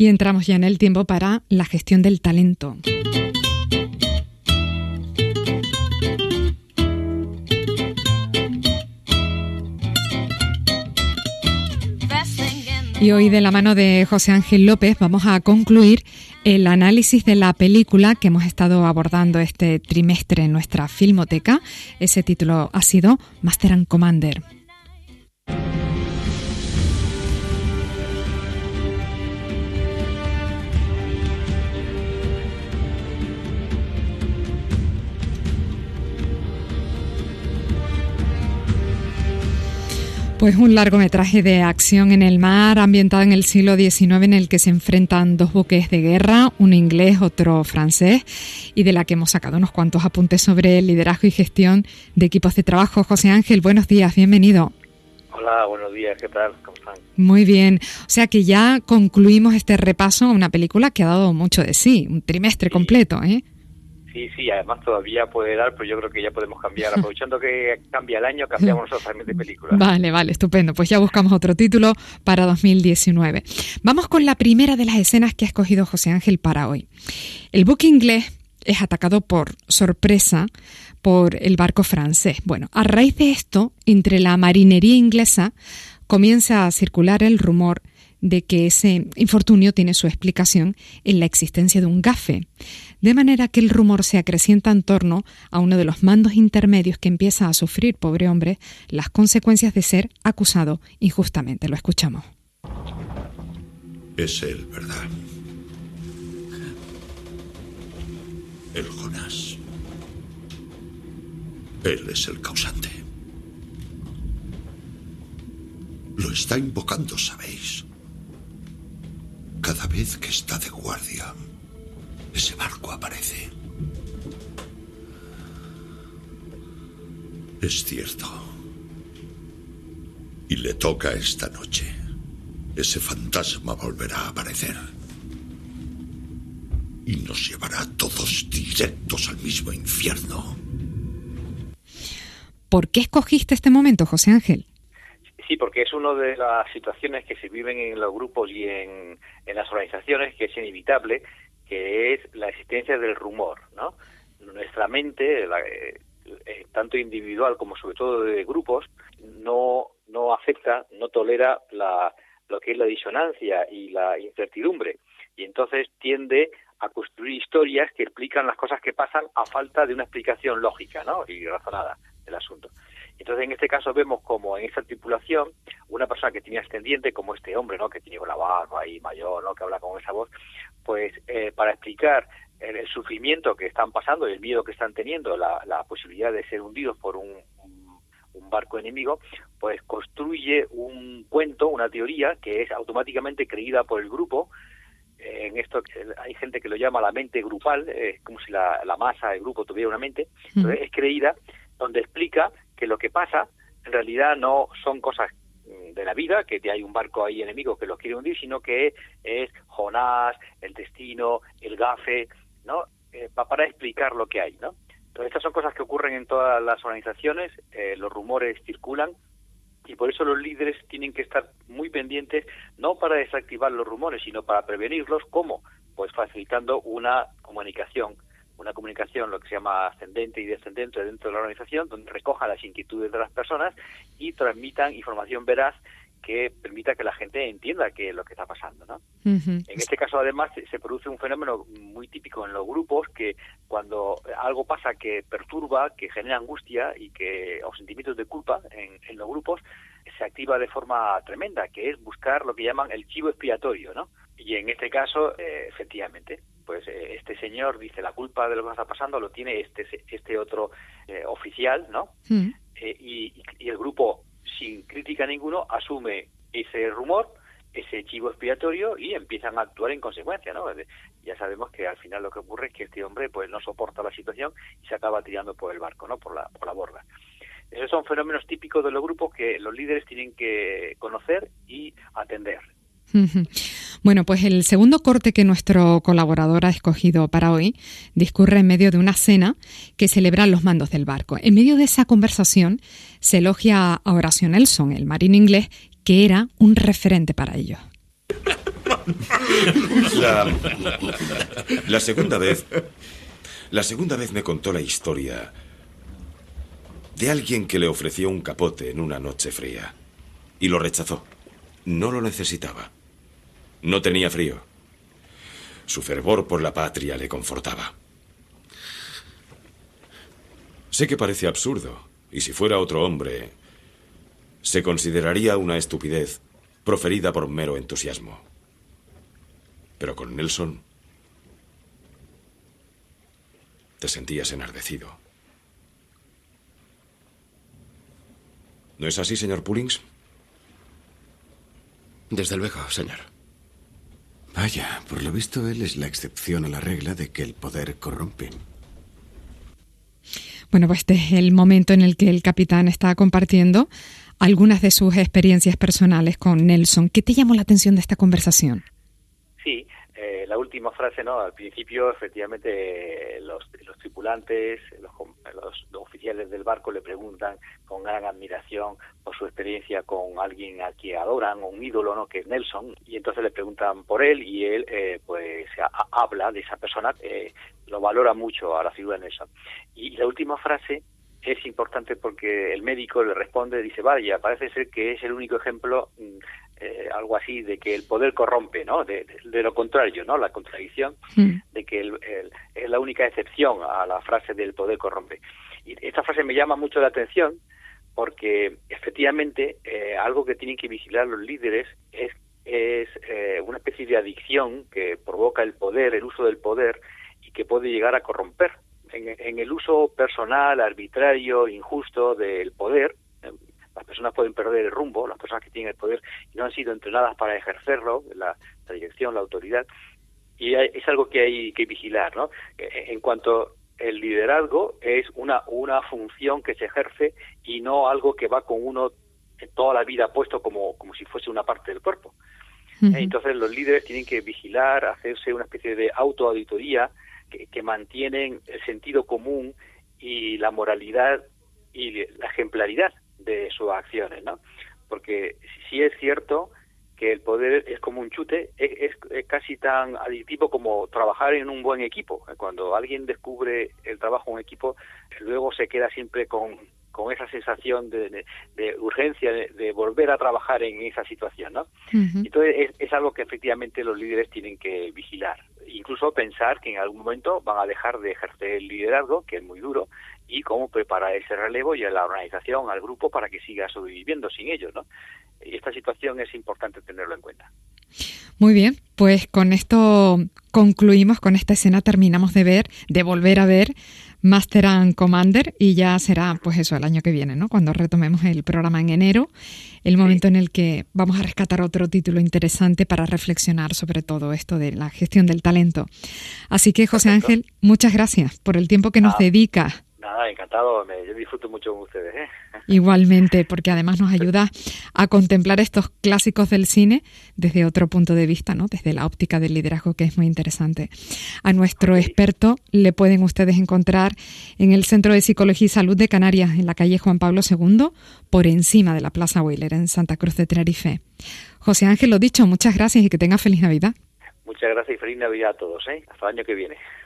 Y entramos ya en el tiempo para la gestión del talento. Y hoy de la mano de José Ángel López vamos a concluir el análisis de la película que hemos estado abordando este trimestre en nuestra filmoteca. Ese título ha sido Master and Commander. Pues un largometraje de acción en el mar ambientado en el siglo XIX en el que se enfrentan dos buques de guerra, uno inglés, otro francés, y de la que hemos sacado unos cuantos apuntes sobre el liderazgo y gestión de equipos de trabajo. José Ángel, buenos días, bienvenido. Hola, buenos días, ¿qué tal? ¿Cómo están? Muy bien. O sea que ya concluimos este repaso a una película que ha dado mucho de sí, un trimestre completo, ¿eh? Sí, sí, además todavía puede dar, pero yo creo que ya podemos cambiar. Aprovechando que cambia el año, cambiamos nosotros también de película. Vale, vale, estupendo. Pues ya buscamos otro título para 2019. Vamos con la primera de las escenas que ha escogido José Ángel para hoy. El buque inglés es atacado por sorpresa por el barco francés. Bueno, a raíz de esto, entre la marinería inglesa comienza a circular el rumor de que ese infortunio tiene su explicación en la existencia de un gafe de manera que el rumor se acrecienta en torno a uno de los mandos intermedios que empieza a sufrir, pobre hombre, las consecuencias de ser acusado injustamente. Lo escuchamos. Es él, ¿verdad? El Jonás. Él es el causante. Lo está invocando, ¿sabéis? Cada vez que está de guardia ese barco aparece. Es cierto. Y le toca esta noche. Ese fantasma volverá a aparecer. Y nos llevará todos directos al mismo infierno. ¿Por qué escogiste este momento, José Ángel? Sí, porque es una de las situaciones que se viven en los grupos y en, en las organizaciones que es inevitable que es la existencia del rumor, ¿no? Nuestra mente, eh, eh, tanto individual como sobre todo de grupos, no, no acepta, no tolera la, lo que es la disonancia y la incertidumbre. Y entonces tiende a construir historias que explican las cosas que pasan a falta de una explicación lógica ¿no? y razonada del asunto. Entonces, en este caso vemos como en esa tripulación, una persona que tenía ascendiente, como este hombre, ¿no? Que tiene una barba ahí mayor, ¿no? Que habla con esa voz, pues eh, para explicar el, sufrimiento que están pasando y el miedo que están teniendo, la, posibilidad de ser hundidos por un, barco enemigo, pues construye un cuento, una teoría que es automáticamente creída por el grupo. En esto hay gente que lo llama la mente grupal, es como si la, masa, el grupo tuviera una mente, es creída, donde explica que lo que pasa en realidad no son cosas mm, de la vida, que hay un barco ahí enemigo que los quiere hundir, sino que es Jonás, el destino, el gafe, ¿no? Eh, para explicar lo que hay, ¿no? Entonces, estas son cosas que ocurren en todas las organizaciones, eh, los rumores circulan, y por eso los líderes tienen que estar muy pendientes, no para desactivar los rumores, sino para prevenirlos, ¿cómo? Pues facilitando una comunicación una comunicación, lo que se llama ascendente y descendente dentro de la organización, donde recoja las inquietudes de las personas y transmitan información veraz que permita que la gente entienda qué es lo que está pasando, ¿no? En este caso, además, se produce un fenómeno muy típico en los grupos que cuando algo pasa que perturba, que genera angustia y que o sentimientos de culpa en, en los grupos, se activa de forma tremenda, que es buscar lo que llaman el chivo expiatorio, ¿no? Y en este caso, eh, efectivamente, pues eh, este señor dice la culpa de lo que está pasando lo tiene este este otro eh, oficial, ¿no? Mm. y, y, el grupo, sin crítica ninguno, asume ese rumor, ese chivo expiatorio y empiezan a actuar en consecuencia, ¿no? Ya sabemos que al final lo que ocurre es que este hombre pues no soporta la situación y se acaba tirando por el barco, ¿no? Por la, por la borda. Esos son fenómenos típicos de los grupos que los líderes tienen que conocer y atender. Bueno, pues el segundo corte que nuestro colaborador ha escogido para hoy discurre en medio de una cena que celebran los mandos del barco. En medio de esa conversación se elogia a Horacio Nelson, el marino inglés, que era un referente para ellos. La, segunda vez. La segunda vez me contó la historia de alguien que le ofreció un capote en una noche fría. Y lo rechazó. No lo necesitaba. No tenía frío. Su fervor por la patria le confortaba. Sé que parece absurdo, y si fuera otro hombre, se consideraría una estupidez proferida por mero entusiasmo. Pero con Nelson te sentías enardecido. ¿No es así, señor Pullings? Desde luego, señor. Vaya, por lo visto él es la excepción a la regla de que el poder corrompe. Bueno, pues este es el momento en el que el capitán está compartiendo algunas de sus experiencias personales con Nelson. ¿Qué te llamó la atención de esta conversación? Sí, eh, la última frase, ¿no? Al principio, efectivamente, los, tripulantes, los, oficiales del barco le preguntan con gran admiración por su experiencia con alguien a quien adoran, un ídolo, ¿no? Que es Nelson, y entonces le preguntan por él y él, eh, pues, habla de esa persona, eh, lo valora mucho a la figura de Nelson. Y la última frase es importante porque el médico le responde, dice, vaya, parece ser que es el único ejemplo, mm, eh, algo así, de que el poder corrompe, ¿no? De, lo contrario, ¿no? La contradicción de que es la única excepción a la frase del poder corrompe. Y esta frase me llama mucho la atención porque efectivamente eh, algo que tienen que vigilar los líderes es, es eh, una especie de adicción que provoca el poder, el uso del poder y que puede llegar a corromper en, el uso personal, arbitrario, injusto del poder, personas pueden perder el rumbo, las personas que tienen el poder y no han sido entrenadas para ejercerlo, la, dirección, la autoridad, y es algo que hay que vigilar, ¿no? Eh, en cuanto el liderazgo es una, una función que se ejerce y no algo que va con uno toda la vida puesto como, como si fuese una parte del cuerpo. Entonces los líderes tienen que vigilar, hacerse una especie de autoauditoría, que, mantienen el sentido común y la moralidad y la ejemplaridad de sus acciones, ¿no? Porque si es cierto que el poder es como un chute, es, casi tan adictivo como trabajar en un buen equipo. Cuando alguien descubre el trabajo en un equipo, luego se queda siempre con, con esa sensación de, urgencia de, volver a trabajar en esa situación, ¿no? Entonces es, algo que efectivamente los líderes tienen que vigilar, incluso pensar que en algún momento van a dejar de ejercer el liderazgo, que es muy duro, y cómo preparar ese relevo y a la organización, al grupo, para que siga sobreviviendo sin ellos, ¿no? Y esta situación es importante tenerlo en cuenta. Muy bien, pues con esto concluimos, con esta escena terminamos de ver, de volver a ver Master and Commander y ya será pues eso el año que viene, ¿no? Cuando retomemos el programa en enero, el momento en el que vamos a rescatar otro título interesante para reflexionar sobre todo esto de la gestión del talento. Así que José Ángel, muchas gracias por el tiempo que nos ah. dedica Nada, encantado, me, yo disfruto mucho con ustedes. ¿eh? Igualmente, porque además nos ayuda a contemplar estos clásicos del cine desde otro punto de vista, ¿no? desde la óptica del liderazgo, que es muy interesante. A nuestro experto le pueden ustedes encontrar en el Centro de Psicología y Salud de Canarias, en la calle Juan Pablo II, por encima de la Plaza Wheeler, en Santa Cruz de Tenerife. José Ángel, lo dicho, muchas gracias y que tenga feliz Navidad. Muchas gracias y feliz Navidad a todos. ¿eh? Hasta el año que viene.